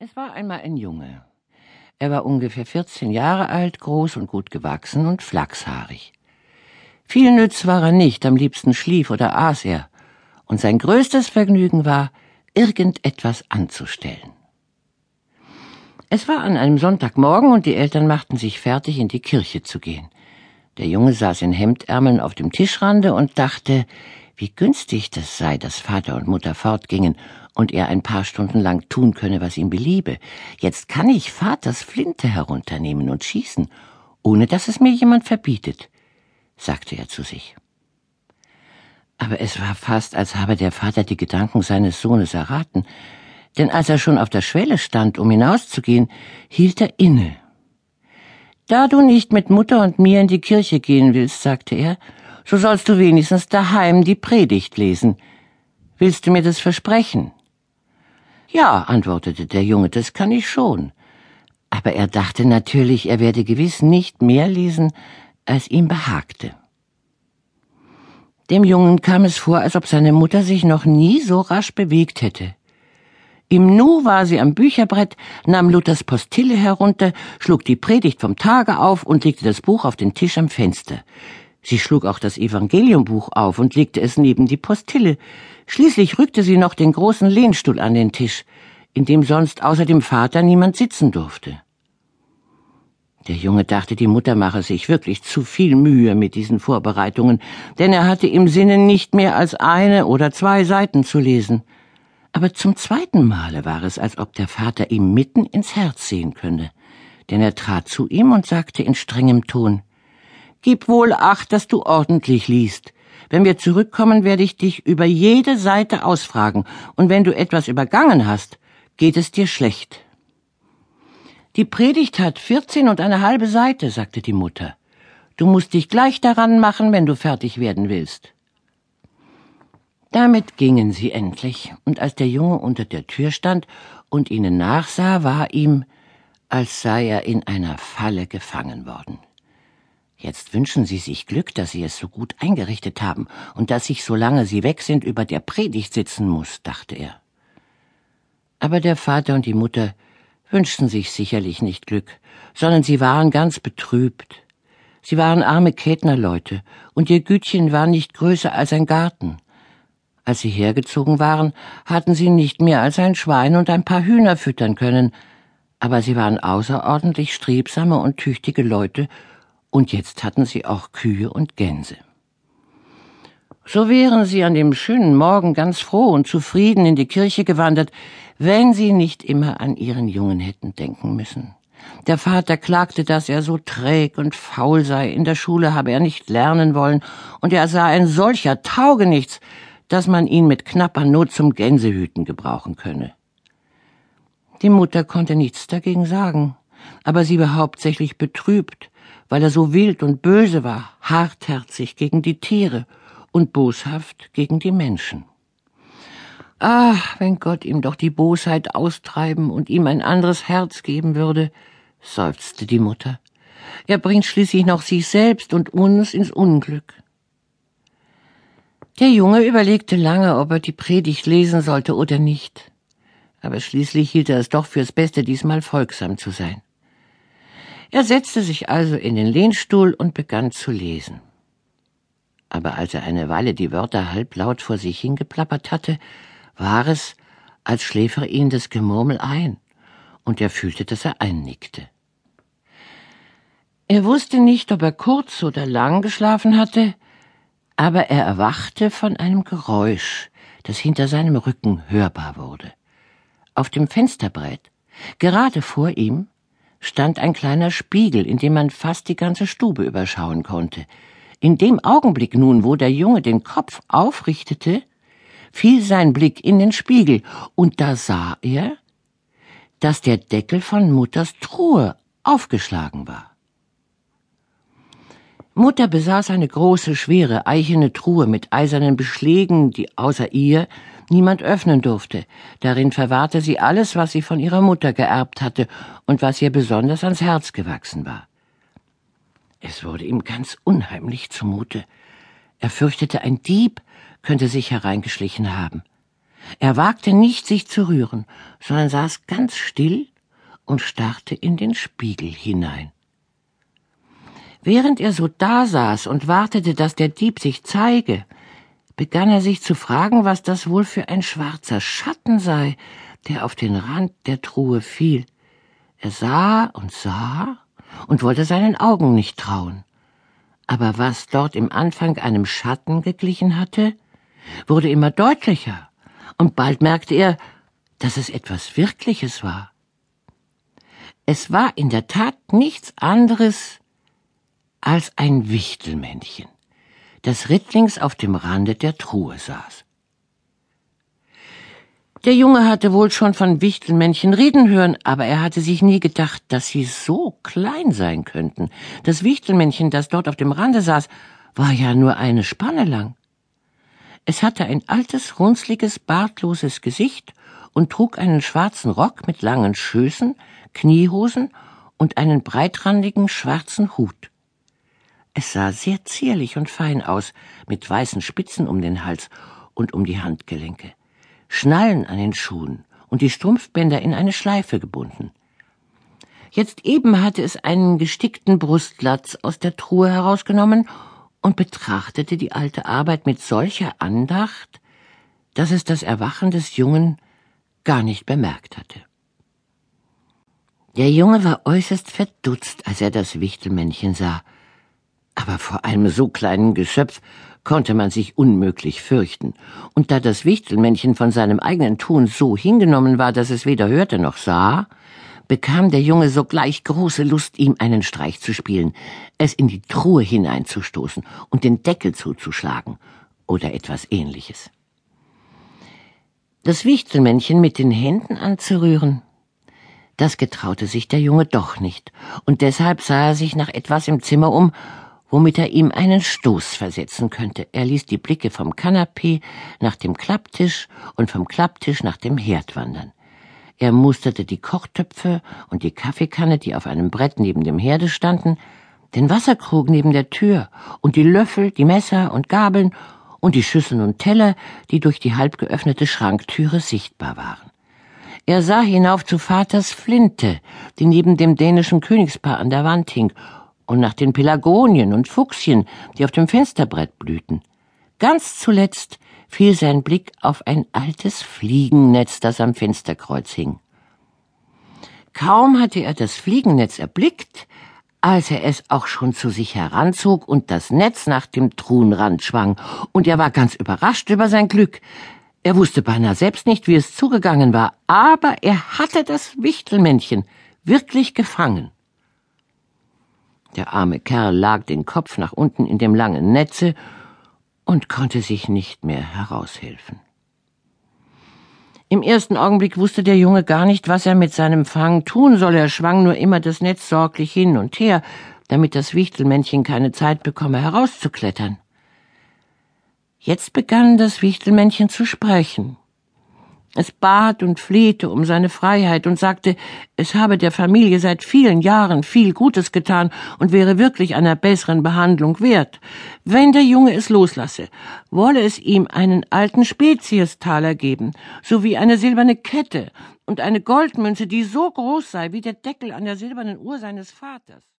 Es war einmal ein Junge. Er war ungefähr 14 Jahre alt, groß und gut gewachsen und flachshaarig. Viel nütz war er nicht, am liebsten schlief oder aß er, und sein größtes Vergnügen war, irgendetwas anzustellen. Es war an einem Sonntagmorgen und die Eltern machten sich fertig, in die Kirche zu gehen. Der Junge saß in Hemdärmeln auf dem Tischrande und dachte, wie günstig das sei, dass Vater und Mutter fortgingen und er ein paar Stunden lang tun könne, was ihm beliebe. Jetzt kann ich Vaters Flinte herunternehmen und schießen, ohne dass es mir jemand verbietet, sagte er zu sich. Aber es war fast, als habe der Vater die Gedanken seines Sohnes erraten, denn als er schon auf der Schwelle stand, um hinauszugehen, hielt er inne. Da du nicht mit Mutter und mir in die Kirche gehen willst, sagte er, so sollst du wenigstens daheim die Predigt lesen. Willst du mir das versprechen? Ja, antwortete der Junge, das kann ich schon. Aber er dachte natürlich, er werde gewiss nicht mehr lesen, als ihm behagte. Dem Jungen kam es vor, als ob seine Mutter sich noch nie so rasch bewegt hätte. Im Nu war sie am Bücherbrett, nahm Luthers Postille herunter, schlug die Predigt vom Tage auf und legte das Buch auf den Tisch am Fenster. Sie schlug auch das Evangeliumbuch auf und legte es neben die Postille. Schließlich rückte sie noch den großen Lehnstuhl an den Tisch, in dem sonst außer dem Vater niemand sitzen durfte. Der Junge dachte, die Mutter mache sich wirklich zu viel Mühe mit diesen Vorbereitungen, denn er hatte im Sinne nicht mehr als eine oder zwei Seiten zu lesen. Aber zum zweiten Male war es, als ob der Vater ihm mitten ins Herz sehen könne, denn er trat zu ihm und sagte in strengem Ton Gib wohl acht, dass du ordentlich liest. Wenn wir zurückkommen, werde ich dich über jede Seite ausfragen, und wenn du etwas übergangen hast, geht es dir schlecht. Die Predigt hat vierzehn und eine halbe Seite, sagte die Mutter. Du musst dich gleich daran machen, wenn du fertig werden willst. Damit gingen sie endlich, und als der Junge unter der Tür stand und ihnen nachsah, war ihm, als sei er in einer Falle gefangen worden. Jetzt wünschen Sie sich Glück, dass Sie es so gut eingerichtet haben und dass ich, solange Sie weg sind, über der Predigt sitzen muss, dachte er. Aber der Vater und die Mutter wünschten sich sicherlich nicht Glück, sondern sie waren ganz betrübt. Sie waren arme Kätnerleute, und ihr Gütchen war nicht größer als ein Garten. Als sie hergezogen waren, hatten sie nicht mehr als ein Schwein und ein paar Hühner füttern können, aber sie waren außerordentlich strebsame und tüchtige Leute und jetzt hatten sie auch Kühe und Gänse. So wären sie an dem schönen Morgen ganz froh und zufrieden in die Kirche gewandert, wenn sie nicht immer an ihren Jungen hätten denken müssen. Der Vater klagte, dass er so träg und faul sei, in der Schule habe er nicht lernen wollen, und er sei ein solcher Taugenichts, dass man ihn mit knapper Not zum Gänsehüten gebrauchen könne. Die Mutter konnte nichts dagegen sagen, aber sie war hauptsächlich betrübt, weil er so wild und böse war, hartherzig gegen die Tiere und boshaft gegen die Menschen. Ach, wenn Gott ihm doch die Bosheit austreiben und ihm ein anderes Herz geben würde, seufzte die Mutter. Er bringt schließlich noch sich selbst und uns ins Unglück. Der Junge überlegte lange, ob er die Predigt lesen sollte oder nicht. Aber schließlich hielt er es doch fürs Beste, diesmal folgsam zu sein. Er setzte sich also in den Lehnstuhl und begann zu lesen. Aber als er eine Weile die Wörter halblaut vor sich hingeplappert hatte, war es, als schläfere ihn das Gemurmel ein, und er fühlte, dass er einnickte. Er wusste nicht, ob er kurz oder lang geschlafen hatte, aber er erwachte von einem Geräusch, das hinter seinem Rücken hörbar wurde. Auf dem Fensterbrett, gerade vor ihm, stand ein kleiner Spiegel, in dem man fast die ganze Stube überschauen konnte. In dem Augenblick nun, wo der Junge den Kopf aufrichtete, fiel sein Blick in den Spiegel, und da sah er, dass der Deckel von Mutters Truhe aufgeschlagen war. Mutter besaß eine große, schwere, eichene Truhe mit eisernen Beschlägen, die außer ihr niemand öffnen durfte. Darin verwahrte sie alles, was sie von ihrer Mutter geerbt hatte und was ihr besonders ans Herz gewachsen war. Es wurde ihm ganz unheimlich zumute. Er fürchtete, ein Dieb könnte sich hereingeschlichen haben. Er wagte nicht, sich zu rühren, sondern saß ganz still und starrte in den Spiegel hinein. Während er so dasaß und wartete, dass der Dieb sich zeige, begann er sich zu fragen, was das wohl für ein schwarzer Schatten sei, der auf den Rand der Truhe fiel. Er sah und sah und wollte seinen Augen nicht trauen. Aber was dort im Anfang einem Schatten geglichen hatte, wurde immer deutlicher, und bald merkte er, dass es etwas Wirkliches war. Es war in der Tat nichts anderes als ein Wichtelmännchen, das rittlings auf dem Rande der Truhe saß. Der Junge hatte wohl schon von Wichtelmännchen reden hören, aber er hatte sich nie gedacht, dass sie so klein sein könnten. Das Wichtelmännchen, das dort auf dem Rande saß, war ja nur eine Spanne lang. Es hatte ein altes, runzliges, bartloses Gesicht und trug einen schwarzen Rock mit langen Schößen, Kniehosen und einen breitrandigen schwarzen Hut. Es sah sehr zierlich und fein aus, mit weißen Spitzen um den Hals und um die Handgelenke. Schnallen an den Schuhen und die Strumpfbänder in eine Schleife gebunden. Jetzt eben hatte es einen gestickten Brustlatz aus der Truhe herausgenommen und betrachtete die alte Arbeit mit solcher Andacht, dass es das Erwachen des Jungen gar nicht bemerkt hatte. Der Junge war äußerst verdutzt, als er das Wichtelmännchen sah, aber vor einem so kleinen Geschöpf konnte man sich unmöglich fürchten, und da das Wichtelmännchen von seinem eigenen Tun so hingenommen war, dass es weder hörte noch sah, bekam der Junge sogleich große Lust, ihm einen Streich zu spielen, es in die Truhe hineinzustoßen und den Deckel zuzuschlagen oder etwas ähnliches. Das Wichtelmännchen mit den Händen anzurühren, das getraute sich der Junge doch nicht, und deshalb sah er sich nach etwas im Zimmer um, womit er ihm einen Stoß versetzen könnte. Er ließ die Blicke vom Kanapee nach dem Klapptisch und vom Klapptisch nach dem Herd wandern. Er musterte die Kochtöpfe und die Kaffeekanne, die auf einem Brett neben dem Herde standen, den Wasserkrug neben der Tür und die Löffel, die Messer und Gabeln und die Schüsseln und Teller, die durch die halb geöffnete Schranktüre sichtbar waren. Er sah hinauf zu Vaters Flinte, die neben dem dänischen Königspaar an der Wand hing, und nach den Pelagonien und Fuchsien, die auf dem Fensterbrett blühten. Ganz zuletzt fiel sein Blick auf ein altes Fliegennetz, das am Fensterkreuz hing. Kaum hatte er das Fliegennetz erblickt, als er es auch schon zu sich heranzog und das Netz nach dem Truhenrand schwang, und er war ganz überrascht über sein Glück. Er wusste beinahe selbst nicht, wie es zugegangen war, aber er hatte das Wichtelmännchen wirklich gefangen. Der arme Kerl lag den Kopf nach unten in dem langen Netze und konnte sich nicht mehr heraushelfen. Im ersten Augenblick wusste der Junge gar nicht, was er mit seinem Fang tun soll. Er schwang nur immer das Netz sorglich hin und her, damit das Wichtelmännchen keine Zeit bekomme, herauszuklettern. Jetzt begann das Wichtelmännchen zu sprechen. Es bat und flehte um seine Freiheit und sagte, es habe der Familie seit vielen Jahren viel Gutes getan und wäre wirklich einer besseren Behandlung wert. Wenn der Junge es loslasse, wolle es ihm einen alten Speziestaler geben, sowie eine silberne Kette und eine Goldmünze, die so groß sei wie der Deckel an der silbernen Uhr seines Vaters.